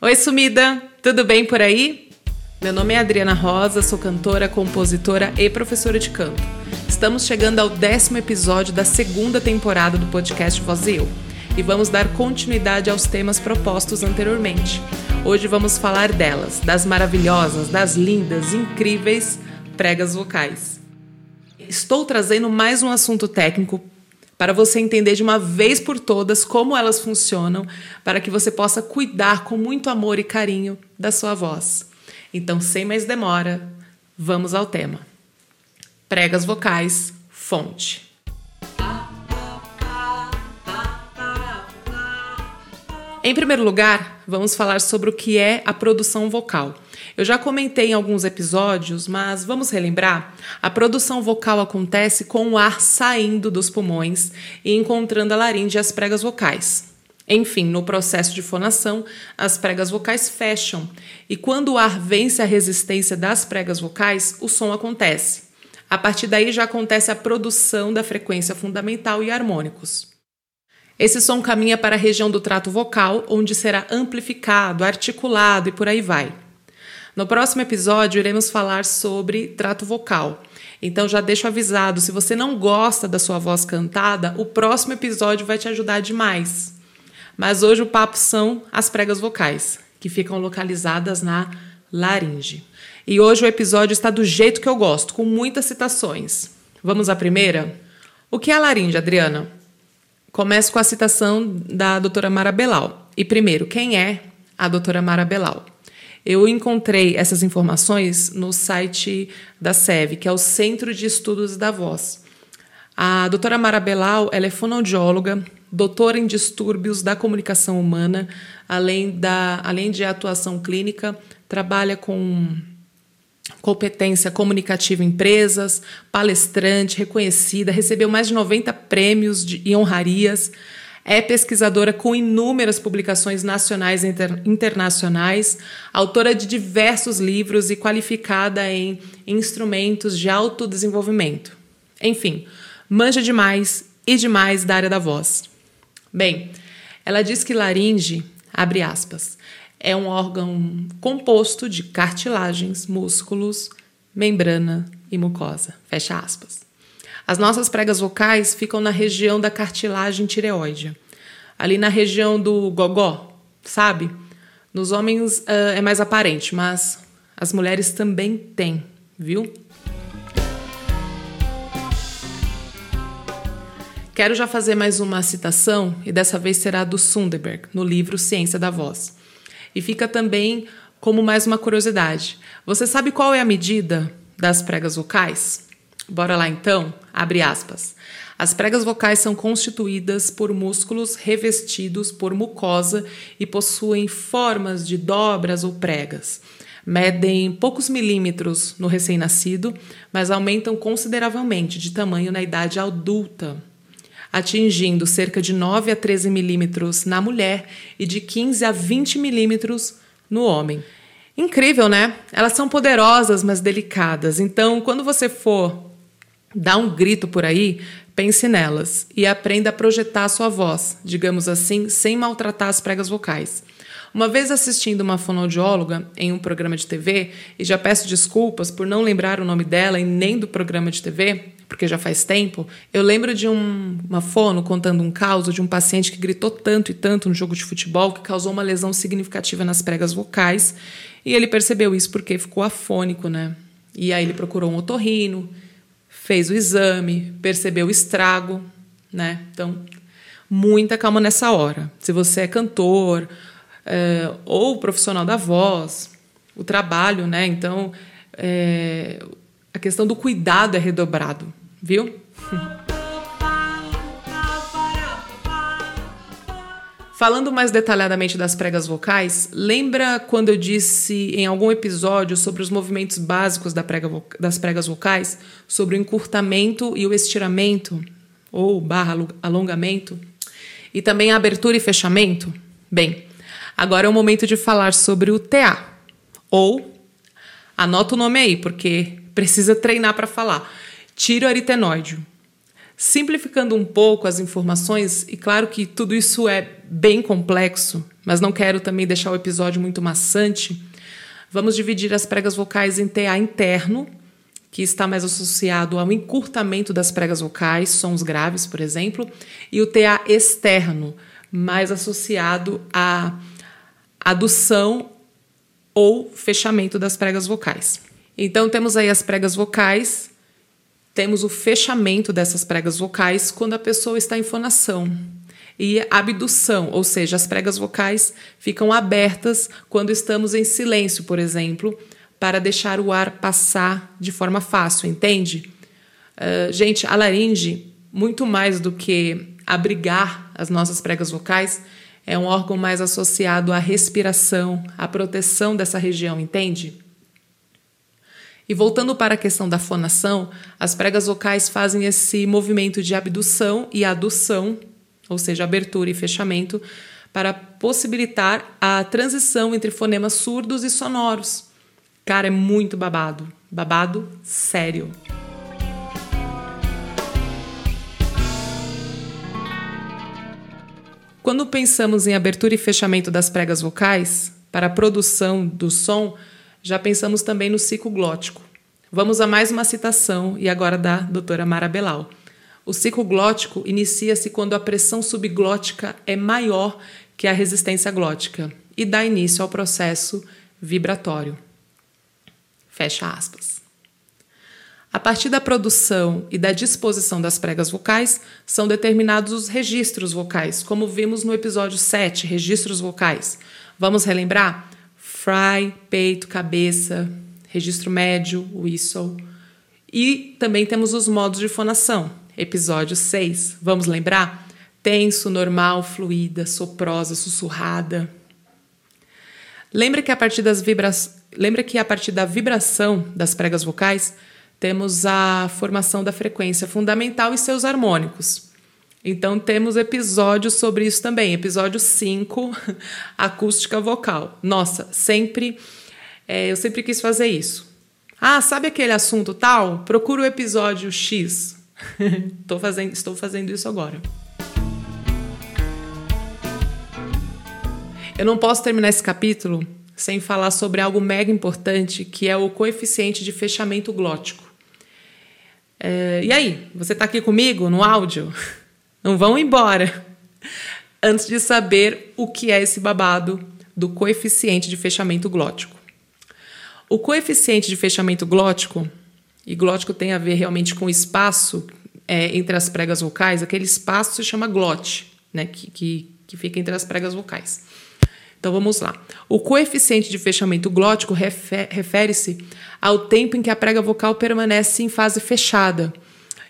Oi, sumida! Tudo bem por aí? Meu nome é Adriana Rosa, sou cantora, compositora e professora de canto. Estamos chegando ao décimo episódio da segunda temporada do podcast Voz e Eu e vamos dar continuidade aos temas propostos anteriormente. Hoje vamos falar delas, das maravilhosas, das lindas, incríveis pregas vocais. Estou trazendo mais um assunto técnico para você entender de uma vez por todas como elas funcionam, para que você possa cuidar com muito amor e carinho da sua voz. Então, sem mais demora, vamos ao tema. Pregas vocais, fonte. Em primeiro lugar, vamos falar sobre o que é a produção vocal. Eu já comentei em alguns episódios, mas vamos relembrar? A produção vocal acontece com o ar saindo dos pulmões e encontrando a laringe e as pregas vocais. Enfim, no processo de fonação, as pregas vocais fecham e quando o ar vence a resistência das pregas vocais, o som acontece. A partir daí já acontece a produção da frequência fundamental e harmônicos. Esse som caminha para a região do trato vocal, onde será amplificado, articulado e por aí vai. No próximo episódio, iremos falar sobre trato vocal. Então já deixo avisado, se você não gosta da sua voz cantada, o próximo episódio vai te ajudar demais. Mas hoje o papo são as pregas vocais, que ficam localizadas na laringe. E hoje o episódio está do jeito que eu gosto, com muitas citações. Vamos à primeira? O que é a laringe, Adriana? Começo com a citação da doutora Mara Belal. E primeiro, quem é a doutora Mara Belal? Eu encontrei essas informações no site da SEV, que é o Centro de Estudos da Voz. A doutora Mara Belal ela é fonoaudióloga, doutora em distúrbios da comunicação humana, além, da, além de atuação clínica, trabalha com competência comunicativa em empresas, palestrante, reconhecida, recebeu mais de 90 prêmios de, e honrarias. É pesquisadora com inúmeras publicações nacionais e inter internacionais, autora de diversos livros e qualificada em instrumentos de autodesenvolvimento. Enfim, manja demais e demais da área da voz. Bem, ela diz que laringe, abre aspas, é um órgão composto de cartilagens, músculos, membrana e mucosa. Fecha aspas. As nossas pregas vocais ficam na região da cartilagem tireoide, ali na região do gogó, sabe? Nos homens uh, é mais aparente, mas as mulheres também têm, viu? Quero já fazer mais uma citação, e dessa vez será do Sunderberg, no livro Ciência da Voz. E fica também como mais uma curiosidade. Você sabe qual é a medida das pregas vocais? Bora lá então? Abre aspas. As pregas vocais são constituídas por músculos revestidos por mucosa e possuem formas de dobras ou pregas. Medem poucos milímetros no recém-nascido, mas aumentam consideravelmente de tamanho na idade adulta, atingindo cerca de 9 a 13 milímetros na mulher e de 15 a 20 milímetros no homem. Incrível, né? Elas são poderosas, mas delicadas. Então, quando você for dá um grito por aí, pense nelas e aprenda a projetar a sua voz, digamos assim, sem maltratar as pregas vocais. Uma vez assistindo uma fonoaudióloga em um programa de TV, e já peço desculpas por não lembrar o nome dela e nem do programa de TV, porque já faz tempo, eu lembro de um, uma fono contando um caso de um paciente que gritou tanto e tanto no jogo de futebol que causou uma lesão significativa nas pregas vocais, e ele percebeu isso porque ficou afônico, né? E aí ele procurou um otorrino, fez o exame, percebeu o estrago, né? Então, muita calma nessa hora. Se você é cantor é, ou profissional da voz, o trabalho, né? Então, é, a questão do cuidado é redobrado, viu? Falando mais detalhadamente das pregas vocais, lembra quando eu disse em algum episódio sobre os movimentos básicos da prega das pregas vocais, sobre o encurtamento e o estiramento, ou barra alongamento, e também a abertura e fechamento? Bem, agora é o momento de falar sobre o TA, ou, anota o nome aí, porque precisa treinar para falar, tiroaritenoide. Simplificando um pouco as informações, e claro que tudo isso é bem complexo, mas não quero também deixar o episódio muito maçante, vamos dividir as pregas vocais em TA interno, que está mais associado ao encurtamento das pregas vocais, sons graves, por exemplo, e o TA externo, mais associado à adução ou fechamento das pregas vocais. Então temos aí as pregas vocais, temos o fechamento dessas pregas vocais quando a pessoa está em fonação. E abdução, ou seja, as pregas vocais ficam abertas quando estamos em silêncio, por exemplo, para deixar o ar passar de forma fácil, entende? Uh, gente, a laringe, muito mais do que abrigar as nossas pregas vocais, é um órgão mais associado à respiração, à proteção dessa região, entende? E voltando para a questão da fonação, as pregas vocais fazem esse movimento de abdução e adução ou seja, abertura e fechamento, para possibilitar a transição entre fonemas surdos e sonoros. Cara, é muito babado. Babado sério. Quando pensamos em abertura e fechamento das pregas vocais, para a produção do som, já pensamos também no ciclo glótico. Vamos a mais uma citação, e agora da doutora Mara Belal. O ciclo glótico inicia-se quando a pressão subglótica é maior que a resistência glótica e dá início ao processo vibratório. Fecha aspas. A partir da produção e da disposição das pregas vocais, são determinados os registros vocais, como vimos no episódio 7, registros vocais. Vamos relembrar? Fry, peito, cabeça, registro médio, whistle. E também temos os modos de fonação, episódio 6. Vamos lembrar? Tenso, normal, fluida, soprosa, sussurrada. Lembra que a partir das vibra... Lembra que a partir da vibração das pregas vocais temos a formação da frequência fundamental e seus harmônicos. Então temos episódios sobre isso também. Episódio 5, acústica vocal. Nossa, sempre é, eu sempre quis fazer isso. Ah, sabe aquele assunto tal? Procura o episódio X. Fazendo, estou fazendo isso agora. Eu não posso terminar esse capítulo sem falar sobre algo mega importante, que é o coeficiente de fechamento glótico. É, e aí, você está aqui comigo no áudio? Não vão embora antes de saber o que é esse babado do coeficiente de fechamento glótico. O coeficiente de fechamento glótico e glótico tem a ver realmente com o espaço é, entre as pregas vocais, aquele espaço se chama glote, né, que, que, que fica entre as pregas vocais. Então vamos lá. O coeficiente de fechamento glótico refere-se ao tempo em que a prega vocal permanece em fase fechada.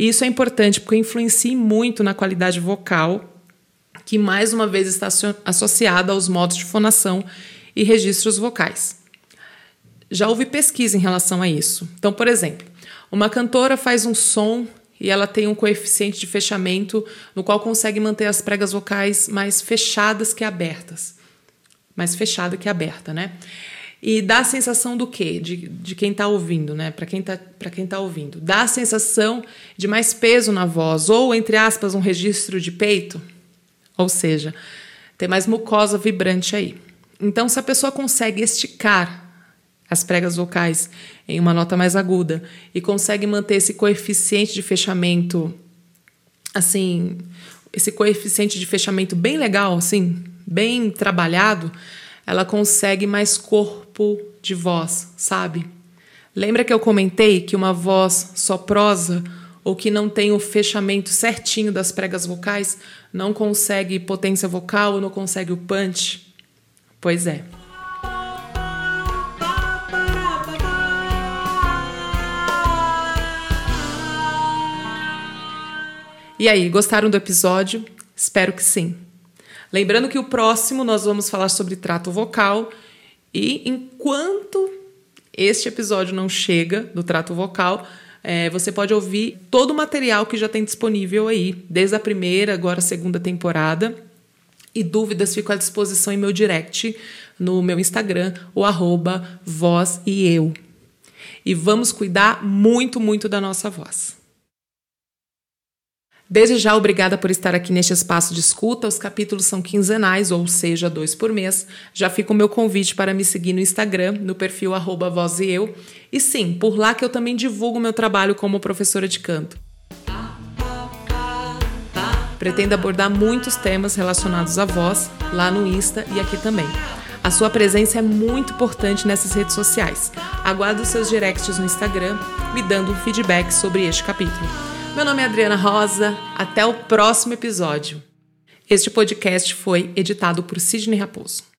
E isso é importante porque influencia muito na qualidade vocal, que mais uma vez está associada aos modos de fonação e registros vocais. Já houve pesquisa em relação a isso. Então, por exemplo, uma cantora faz um som e ela tem um coeficiente de fechamento no qual consegue manter as pregas vocais mais fechadas que abertas. Mais fechada que aberta, né? E dá a sensação do quê? De, de quem está ouvindo, né? Para quem está quem tá ouvindo. Dá a sensação de mais peso na voz, ou, entre aspas, um registro de peito. Ou seja, tem mais mucosa vibrante aí. Então, se a pessoa consegue esticar as pregas vocais em uma nota mais aguda e consegue manter esse coeficiente de fechamento assim, esse coeficiente de fechamento bem legal, assim, bem trabalhado, ela consegue mais corpo de voz, sabe? Lembra que eu comentei que uma voz só prosa ou que não tem o fechamento certinho das pregas vocais não consegue potência vocal ou não consegue o punch? Pois é. E aí, gostaram do episódio? Espero que sim. Lembrando que o próximo nós vamos falar sobre trato vocal e enquanto este episódio não chega do trato vocal, é, você pode ouvir todo o material que já tem disponível aí, desde a primeira, agora a segunda temporada. E dúvidas fico à disposição em meu direct no meu Instagram, o arroba voz e eu. E vamos cuidar muito, muito da nossa voz. Desde já, obrigada por estar aqui neste espaço de escuta. Os capítulos são quinzenais, ou seja, dois por mês. Já fica o meu convite para me seguir no Instagram, no perfil arroba voz e eu. E sim, por lá que eu também divulgo meu trabalho como professora de canto. Pretendo abordar muitos temas relacionados à voz, lá no Insta e aqui também. A sua presença é muito importante nessas redes sociais. Aguardo seus directs no Instagram, me dando um feedback sobre este capítulo. Meu nome é Adriana Rosa, até o próximo episódio. Este podcast foi editado por Sidney Raposo.